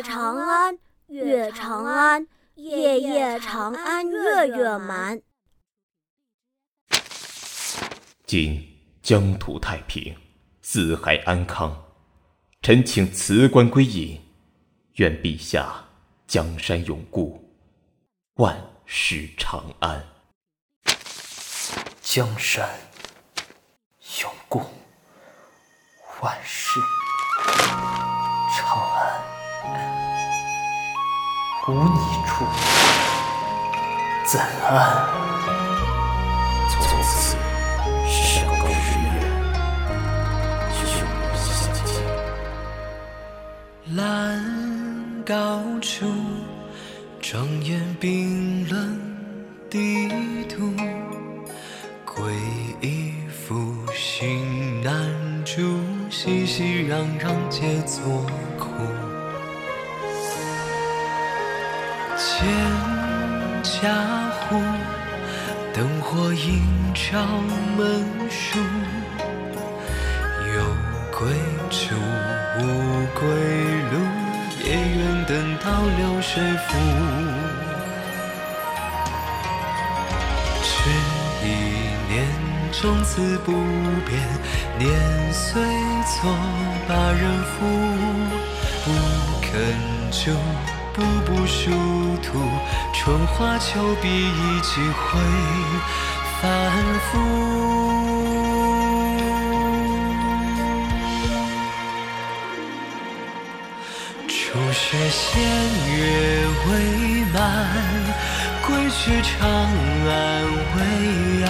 夜长安，月长安，夜夜长安，月月满。今疆土太平，四海安康，臣请辞官归隐，愿陛下江山永固，万世长安。江山永固，万世长安。无你处，怎安？从此山高日远，永不相见。栏高处，庄严冰冷地图。归依复心难住，熙熙攘攘皆作苦。千家湖，灯火映照门书。有归处，无归路，夜远等到流水浮。只一念，终此不变，年岁错把人负，不肯住。步步殊途，春花秋碧一季会反复。初雪仙月未满，归去长安未安。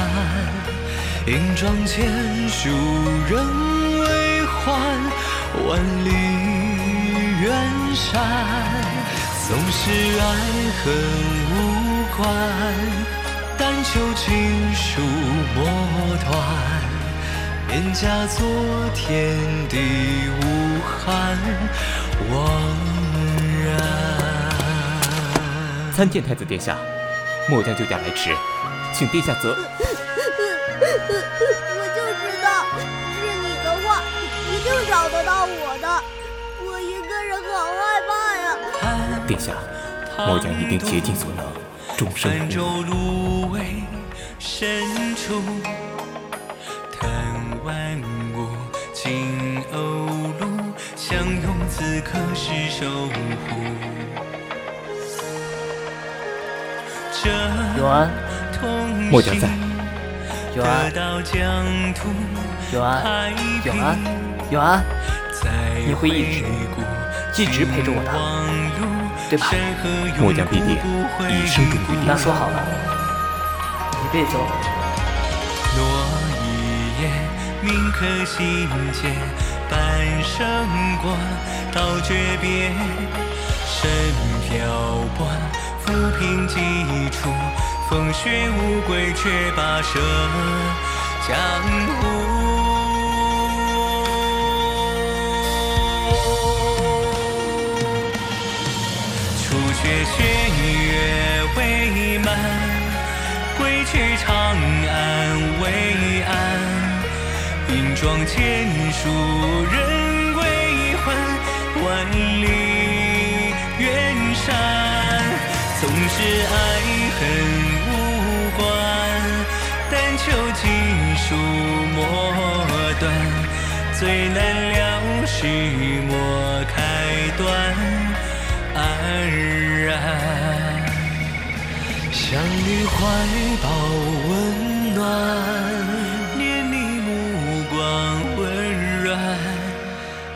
银妆剑书人未还，万里远山。纵使爱恨无关，但求情书莫断。免假作天地无憾，枉然。参见太子殿下，末将救驾来迟，请殿下责。我就知道是你的话，一定找得到我的。我一个人好害怕呀。殿下，末将一定竭尽所能，终生护处，叹万物尽欧陆，相拥此刻是守护。永安，末将在。永安，永安，永安，永安，你会一直一直陪着我的。对吧？末将必定一生忠于你。那说好了，一辈子。落一夜，铭刻心间，半生过，到诀别。身漂泊，浮萍几处，风雪无归，却跋涉江去长安未安。银妆剑书人未还，万里远山。纵是爱恨无关，但求锦书莫断。最难了时莫开端。安然，相遇怀抱温暖，念你目光温软。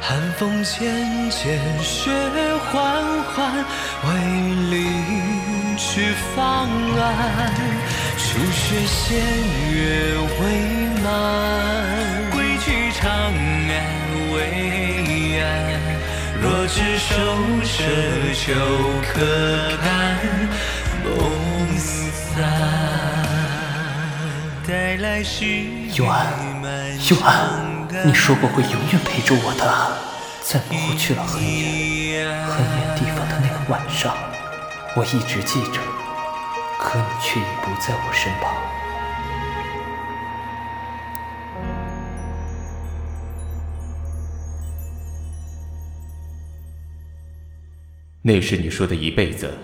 寒风渐渐，雪缓缓，为离去方安。初雪先月未满，归去长安未安。若只手舍，就可看幽安，幽安，你说过会永远陪着我的。在模糊去了很远很远地方的那个晚上，我一直记着，可你却已不在我身旁。那是你说的一辈子，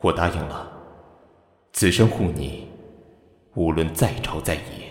我答应了。此生护你，无论再吵再野。